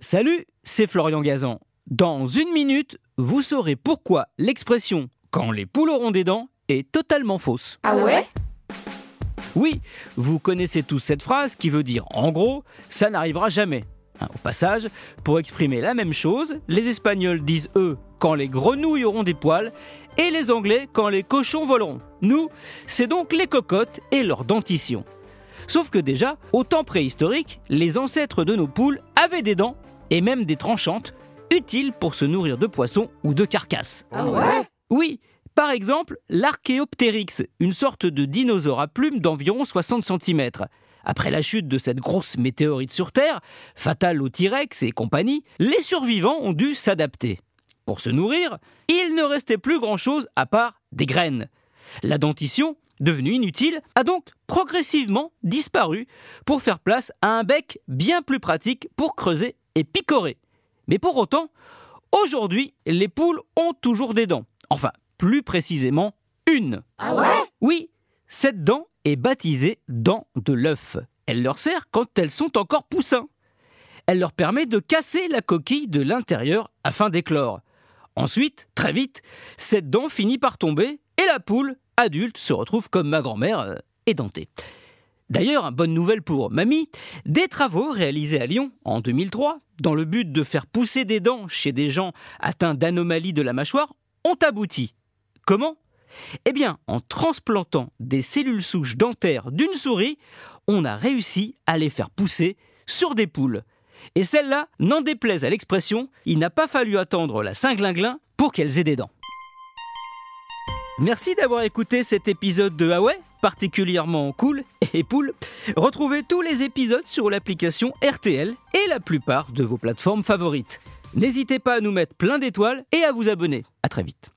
Salut, c'est Florian Gazan. Dans une minute, vous saurez pourquoi l'expression quand les poules auront des dents est totalement fausse. Ah ouais? Oui, vous connaissez tous cette phrase qui veut dire en gros, ça n'arrivera jamais. Hein, Au passage, pour exprimer la même chose, les Espagnols disent eux quand les grenouilles auront des poils et les Anglais quand les cochons voleront. Nous, c'est donc les cocottes et leur dentition. Sauf que déjà, au temps préhistorique, les ancêtres de nos poules avaient des dents et même des tranchantes utiles pour se nourrir de poissons ou de carcasses. Ah ouais? Oui, par exemple, l'Archéoptérix, une sorte de dinosaure à plumes d'environ 60 cm. Après la chute de cette grosse météorite sur Terre, fatale aux T-Rex et compagnie, les survivants ont dû s'adapter. Pour se nourrir, il ne restait plus grand-chose à part des graines. La dentition, devenue inutile, a donc progressivement disparu pour faire place à un bec bien plus pratique pour creuser et picorer. Mais pour autant, aujourd'hui, les poules ont toujours des dents. Enfin, plus précisément, une. Ah ouais? Oui, cette dent est baptisée dent de l'œuf. Elle leur sert quand elles sont encore poussins. Elle leur permet de casser la coquille de l'intérieur afin d'éclore. Ensuite, très vite, cette dent finit par tomber et la poule adulte se retrouve comme ma grand-mère, euh, édentée. D'ailleurs, bonne nouvelle pour mamie, des travaux réalisés à Lyon en 2003, dans le but de faire pousser des dents chez des gens atteints d'anomalies de la mâchoire, ont abouti. Comment? Eh bien, en transplantant des cellules souches dentaires d'une souris, on a réussi à les faire pousser sur des poules. Et celles-là, n'en déplaise à l'expression, il n'a pas fallu attendre la Saint-Glinglin pour qu'elles aient des dents. Merci d'avoir écouté cet épisode de ouais, particulièrement cool et poule. Retrouvez tous les épisodes sur l'application RTL et la plupart de vos plateformes favorites. N'hésitez pas à nous mettre plein d'étoiles et à vous abonner. À très vite.